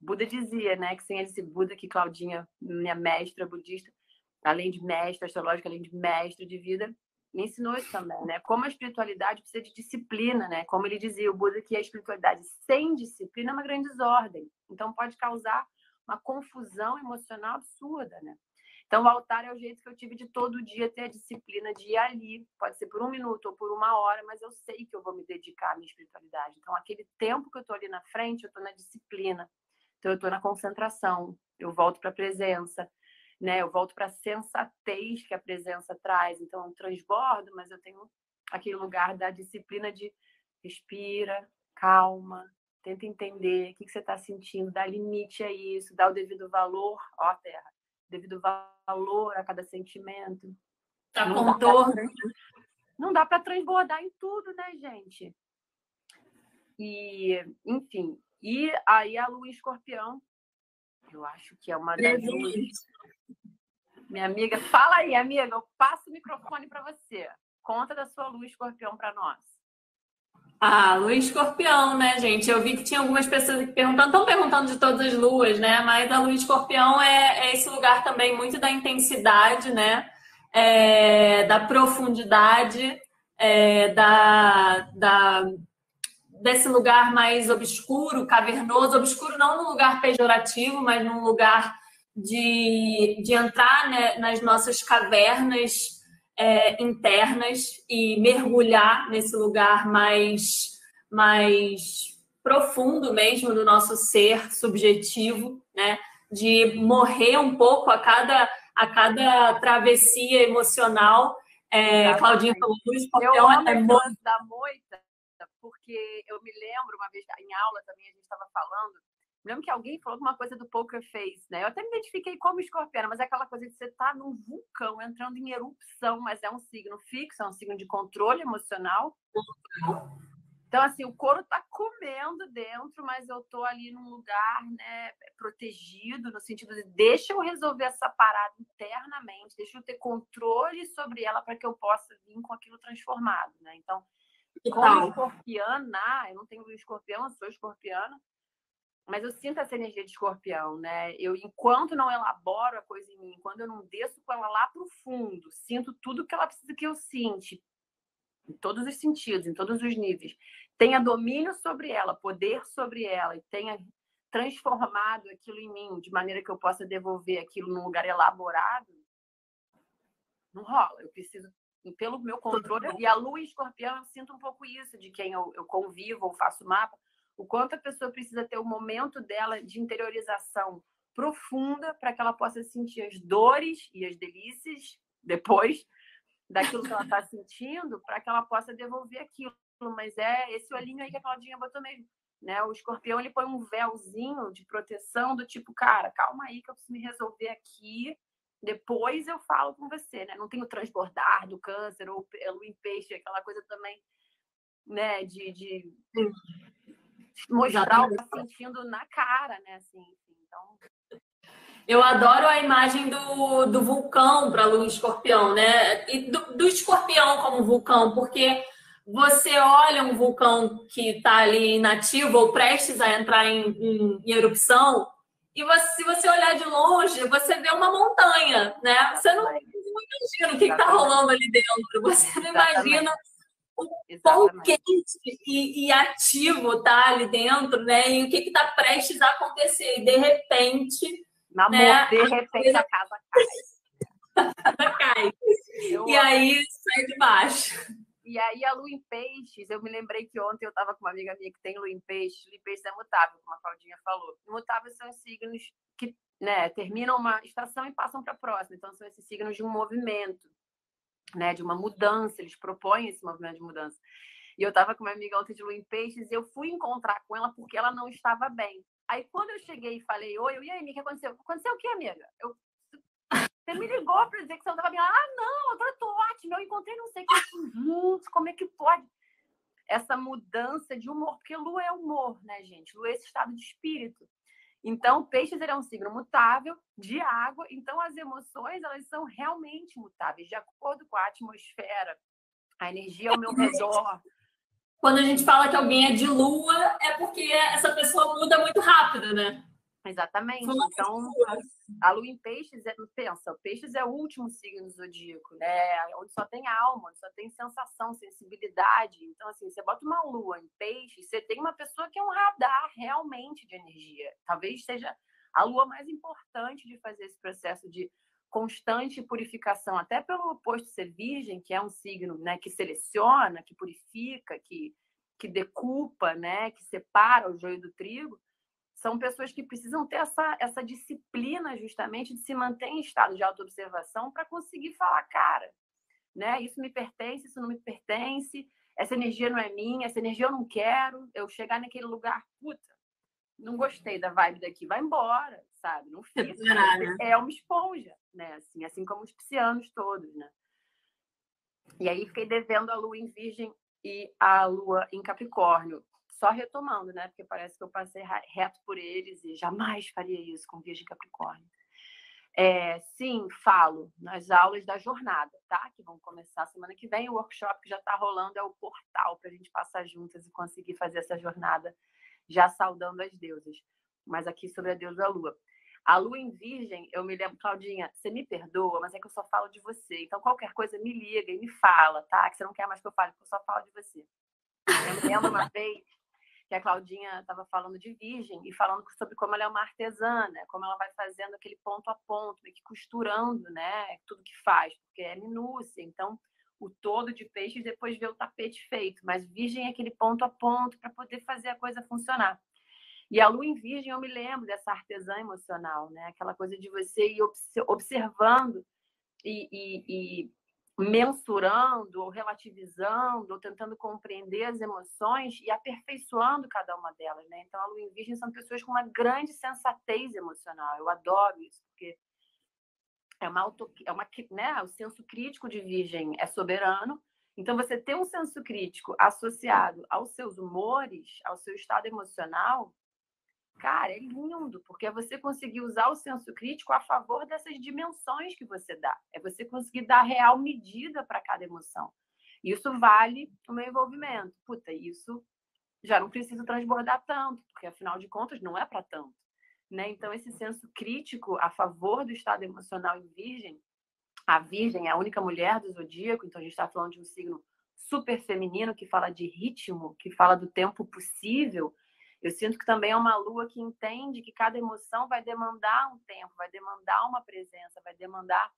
Buda dizia, né, que sem esse Buda que Claudinha, minha mestra budista, além de mestra astrológica, além de mestre de vida, me ensinou isso também, né? Como a espiritualidade precisa de disciplina, né? Como ele dizia, o Buda que a espiritualidade sem disciplina é uma grande desordem. Então pode causar uma confusão emocional absurda, né? Então o altar é o jeito que eu tive de todo dia ter a disciplina de ir ali, pode ser por um minuto ou por uma hora, mas eu sei que eu vou me dedicar à minha espiritualidade. Então aquele tempo que eu estou ali na frente, eu estou na disciplina. Então, eu estou na concentração, eu volto para a presença, né? Eu volto para a sensatez que a presença traz. Então, eu transbordo, mas eu tenho aquele lugar da disciplina de respira, calma, tenta entender o que, que você está sentindo, dá limite a isso, dá o devido valor, ó Terra, devido valor a cada sentimento. Tá contorno. Não dá para transbordar em tudo, né, gente? E, enfim, e aí a lua escorpião, eu acho que é uma das Minha amiga, fala aí, amiga, eu passo o microfone para você. Conta da sua lua escorpião para nós. Ah, lua escorpião, né, gente? Eu vi que tinha algumas pessoas perguntando, estão perguntando de todas as luas, né? Mas a lua escorpião é, é esse lugar também muito da intensidade, né? É, da profundidade, é, da, da desse lugar mais obscuro, cavernoso, obscuro não num lugar pejorativo, mas num lugar de, de entrar né, nas nossas cavernas é, internas e mergulhar nesse lugar mais, mais profundo mesmo do nosso ser subjetivo, né? De morrer um pouco a cada, a cada travessia emocional. É, Claudinha falou, Luiz Papel eu amo é da moita porque eu me lembro uma vez em aula também a gente estava falando, me lembro que alguém falou alguma coisa do poker face, né? Eu até me identifiquei como escorpiana, mas é aquela coisa de você estar tá num vulcão entrando em erupção, mas é um signo fixo, é um signo de controle emocional. Então, assim, o couro tá comendo dentro, mas eu tô ali num lugar, né, protegido, no sentido de deixa eu resolver essa parada internamente, deixa eu ter controle sobre ela para que eu possa vir com aquilo transformado, né? Então, como escorpiana, eu não tenho escorpião, eu sou escorpiana, mas eu sinto essa energia de escorpião, né? Eu, enquanto não elaboro a coisa em mim, quando eu não desço com ela lá para o fundo, sinto tudo que ela precisa que eu sinte, em todos os sentidos, em todos os níveis, tenha domínio sobre ela, poder sobre ela, e tenha transformado aquilo em mim, de maneira que eu possa devolver aquilo num lugar elaborado, não rola. Eu preciso pelo meu controle. E a lua escorpião, eu sinto um pouco isso de quem eu, eu convivo ou faço mapa, o quanto a pessoa precisa ter o momento dela de interiorização profunda para que ela possa sentir as dores e as delícias depois daquilo que ela está sentindo, para que ela possa devolver aquilo. Mas é esse olhinho aí que a Claudinha botou mesmo. Né? O escorpião ele põe um véuzinho de proteção do tipo, cara, calma aí que eu preciso me resolver aqui depois eu falo com você, né? Não tem o transbordar do câncer ou o em peixe, aquela coisa também, né? De, de mostrar o que tá sentindo na cara, né? Assim, então... Eu adoro a imagem do, do vulcão para a lua escorpião, né? E do, do escorpião como vulcão, porque você olha um vulcão que está ali inativo ou prestes a entrar em, em, em erupção, e você, se você olhar de longe, você vê uma montanha, né? Você não, não imagina o que está rolando ali dentro. Você não imagina quão quente e, e, ativo tá ali dentro, né? E o que está prestes a acontecer. E de repente. Né, de repente a casa cai. cai. e aí sai de baixo. E aí a lua em peixes, eu me lembrei que ontem eu estava com uma amiga minha que tem lua em peixes, lua em peixes é mutável, como a Claudinha falou. Mutáveis são os signos que né, terminam uma estação e passam para a próxima. Então são esses signos de um movimento, né, de uma mudança, eles propõem esse movimento de mudança. E eu estava com uma amiga ontem de lua em peixes e eu fui encontrar com ela porque ela não estava bem. Aí quando eu cheguei e falei, oi, eu, e aí, o que aconteceu? Aconteceu o que, amiga? Eu você me ligou para dizer que você não estava bem. Ah, não, agora estou ótima. Eu encontrei não sei o que juntos. Como é que pode? Essa mudança de humor, porque lua é humor, né, gente? Lua é esse estado de espírito. Então, peixes é um signo mutável, de água. Então, as emoções, elas são realmente mutáveis, de acordo com a atmosfera, a energia ao meu redor. Quando a gente fala que alguém é de lua, é porque essa pessoa muda muito rápido, né? Exatamente. Então, a lua em peixes, é, pensa, peixes é o último signo zodíaco, né? Onde só tem alma, onde só tem sensação, sensibilidade. Então, assim, você bota uma lua em peixes, você tem uma pessoa que é um radar realmente de energia. Talvez seja a lua mais importante de fazer esse processo de constante purificação, até pelo oposto ser virgem, que é um signo né, que seleciona, que purifica, que, que decupa, né, que separa o joio do trigo são pessoas que precisam ter essa, essa disciplina justamente de se manter em estado de autoobservação para conseguir falar, cara, né? Isso me pertence, isso não me pertence. essa energia não é minha, essa energia eu não quero, eu chegar naquele lugar, puta, não gostei da vibe daqui, vai embora, sabe? Não fica. É uma esponja, né? Assim, assim como os piscianos todos, né? E aí fiquei devendo a lua em Virgem e a lua em Capricórnio. Só retomando, né? Porque parece que eu passei reto por eles e jamais faria isso com Virgem Capricórnio. É, sim, falo nas aulas da jornada, tá? Que vão começar semana que vem. O workshop que já está rolando é o portal para a gente passar juntas e conseguir fazer essa jornada já saudando as deusas. Mas aqui sobre a deusa Lua. A lua em virgem, eu me lembro, Claudinha, você me perdoa, mas é que eu só falo de você. Então, qualquer coisa, me liga e me fala, tá? Que você não quer mais que eu fale, porque eu só falo de você. Eu me lembro uma vez que a Claudinha estava falando de virgem e falando sobre como ela é uma artesã, né? Como ela vai fazendo aquele ponto a ponto, meio que costurando, né? Tudo que faz, porque é minúcia. Então, o todo de peixes depois vê o tapete feito. Mas virgem é aquele ponto a ponto para poder fazer a coisa funcionar. E a lua em virgem, eu me lembro dessa artesã emocional, né? Aquela coisa de você ir observando e, e, e mensurando, ou relativizando, ou tentando compreender as emoções e aperfeiçoando cada uma delas, né? Então, a lua em virgem são pessoas com uma grande sensatez emocional. Eu adoro isso, porque é uma auto, é uma, né? O senso crítico de virgem é soberano. Então, você ter um senso crítico associado aos seus humores, ao seu estado emocional, Cara, é lindo, porque é você conseguir usar o senso crítico a favor dessas dimensões que você dá. É você conseguir dar real medida para cada emoção. Isso vale o meu envolvimento. Puta, isso já não precisa transbordar tanto, porque afinal de contas não é para tanto. Né? Então, esse senso crítico a favor do estado emocional em Virgem, a Virgem é a única mulher do zodíaco, então a gente está falando de um signo super feminino que fala de ritmo, que fala do tempo possível eu sinto que também é uma lua que entende que cada emoção vai demandar um tempo, vai demandar uma presença, vai demandar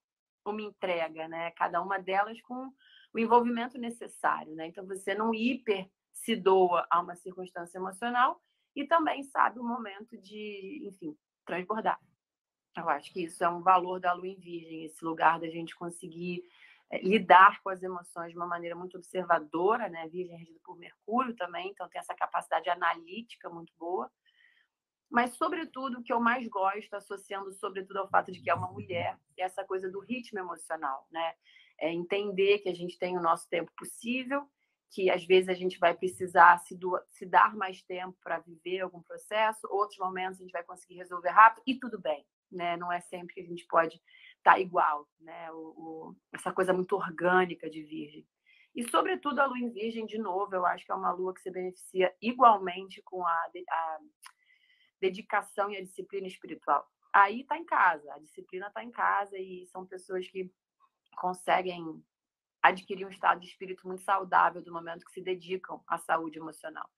uma entrega, né? Cada uma delas com o envolvimento necessário, né? Então você não hiper se doa a uma circunstância emocional e também sabe o momento de, enfim, transbordar. Eu acho que isso é um valor da lua em virgem, esse lugar da gente conseguir lidar com as emoções de uma maneira muito observadora, né? Virgem regido por Mercúrio também, então tem essa capacidade analítica muito boa. Mas, sobretudo, o que eu mais gosto, associando sobretudo ao fato de que é uma mulher, é essa coisa do ritmo emocional, né? É entender que a gente tem o nosso tempo possível, que às vezes a gente vai precisar se, do, se dar mais tempo para viver algum processo, outros momentos a gente vai conseguir resolver rápido e tudo bem, né? Não é sempre que a gente pode tá igual, né? O, o, essa coisa muito orgânica de Virgem. E, sobretudo, a lua em Virgem, de novo, eu acho que é uma lua que se beneficia igualmente com a, a dedicação e a disciplina espiritual. Aí está em casa, a disciplina está em casa e são pessoas que conseguem adquirir um estado de espírito muito saudável do momento que se dedicam à saúde emocional.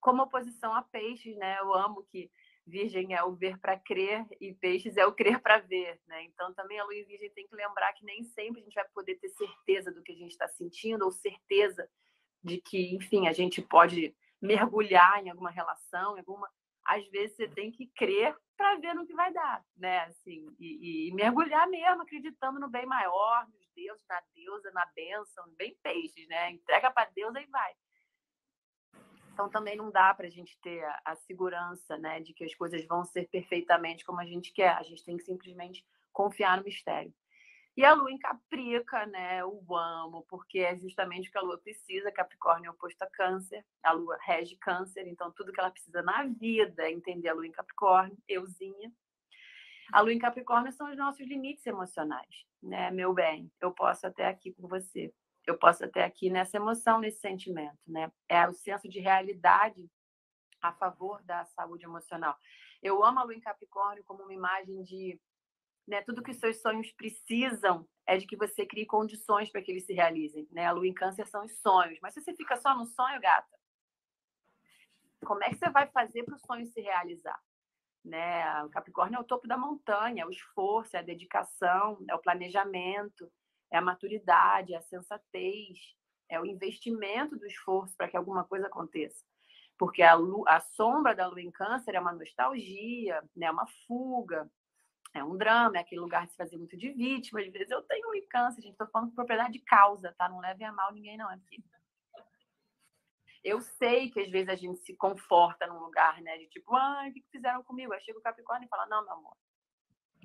Como oposição a peixes, né? Eu amo que Virgem é o ver para crer e Peixes é o crer para ver, né? Então também a Lua em Virgem tem que lembrar que nem sempre a gente vai poder ter certeza do que a gente está sentindo ou certeza de que, enfim, a gente pode mergulhar em alguma relação, em alguma. Às vezes você tem que crer para ver no que vai dar, né? Assim, e, e, mergulhar mesmo, acreditando no bem maior, nos deuses, na deusa, na bênção, bem peixes, né? Entrega para Deus e vai. Então também não dá para a gente ter a, a, segurança né, de que as coisas vão ser perfeitamente como a gente quer. A gente tem que simplesmente confiar no mistério. E a lua em Caprica, né, eu amo, porque é justamente o que a lua precisa. Capricórnio é oposto a Câncer, a lua rege Câncer, então tudo que ela precisa na vida é entender a lua em Capricórnio, euzinha. A lua em Capricórnio são os nossos limites emocionais, né, meu bem? Eu posso até aqui com você eu posso até aqui nessa emoção, nesse sentimento, né? É o senso de realidade a favor da saúde emocional. Eu amo a lua em Capricórnio como uma imagem de né, tudo que os seus sonhos precisam é de que você crie condições para que eles se realizem. Né? A lua em câncer são os sonhos. Mas se você fica só no sonho, gata, como é que você vai fazer para o sonho se realizar? Né? O Capricórnio é o topo da montanha, é o esforço, é a dedicação, é o planejamento, é a maturidade, é a sensatez, é o investimento do esforço para que alguma coisa aconteça. Porque a, a sombra da lua em câncer é uma nostalgia, né? uma fuga, é um drama, é aquele lugar de se fazer muito de vítima. Às vezes eu tenho lua em câncer, gente, estou falando com propriedade de causa, tá? Não levem a mal ninguém, não, é eu sei que às vezes a gente se conforta num lugar, né? De tipo, ah, o que fizeram comigo? Aí chega o Capricórnio e fala, não, meu amor,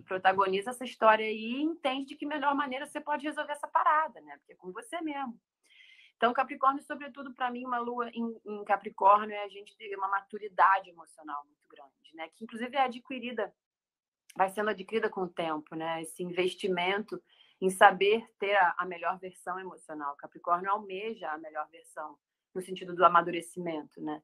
protagoniza essa história e entende de que melhor maneira você pode resolver essa parada, né? Porque é com você mesmo. Então, Capricórnio, sobretudo para mim, uma lua em, em, Capricórnio é a gente ter uma maturidade emocional muito grande, né? Que inclusive é adquirida, vai sendo adquirida com o tempo, né? Esse investimento em saber ter a, a melhor versão emocional. Capricórnio almeja a melhor versão no sentido do amadurecimento, né?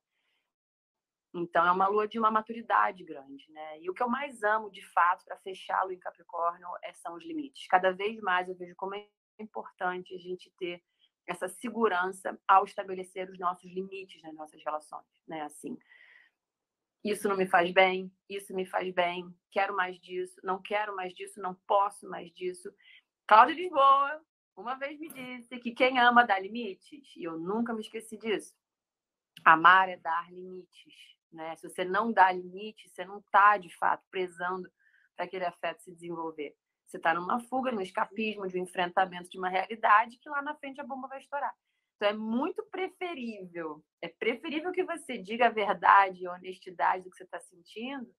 Então é uma lua de uma maturidade grande, né? E o que eu mais amo, de fato, para fechá-lo em Capricórnio é, são os limites. Cada vez mais eu vejo como é importante a gente ter essa segurança ao estabelecer os nossos limites nas nossas relações, né? Assim, isso não me faz bem, isso me faz bem, quero mais disso, não quero mais disso, não posso mais disso. Cláudia Lisboa, uma vez me disse que quem ama dá limites, e eu nunca me esqueci disso. Amar é dar limites, né? Se você não dá limites, você não está, de fato, prezando para aquele afeto se desenvolver. Você está numa fuga, num escapismo, de um enfrentamento de uma realidade que lá na frente a bomba vai estourar. Então é muito preferível, é preferível que você diga a verdade e a honestidade do que você está sentindo,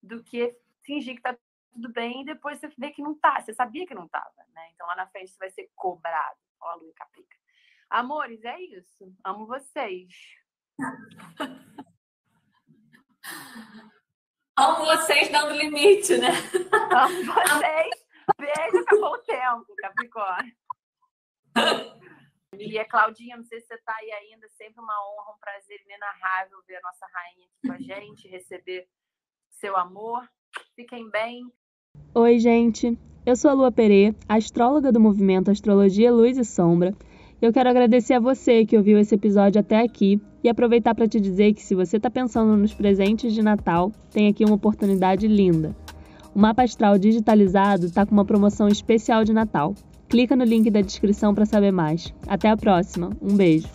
do que fingir que está tudo bem e depois você vê que não tá. Você sabia que não estava, né? Então lá na frente você vai ser cobrado. Ó, a Lu Caprica. Amores, é isso. Amo vocês. Amo vocês dando limite, né? Amo vocês. Beijo, acabou o tempo, Capricórnio. E a Claudinha, não sei se você está aí ainda, sempre uma honra, um prazer inenarrável ver a nossa rainha aqui com a gente, receber seu amor. Fiquem bem. Oi, gente. Eu sou a Lua Perê, astróloga do movimento Astrologia Luz e Sombra. Eu quero agradecer a você que ouviu esse episódio até aqui e aproveitar para te dizer que se você está pensando nos presentes de Natal, tem aqui uma oportunidade linda. O mapa astral digitalizado está com uma promoção especial de Natal. Clica no link da descrição para saber mais. Até a próxima. Um beijo.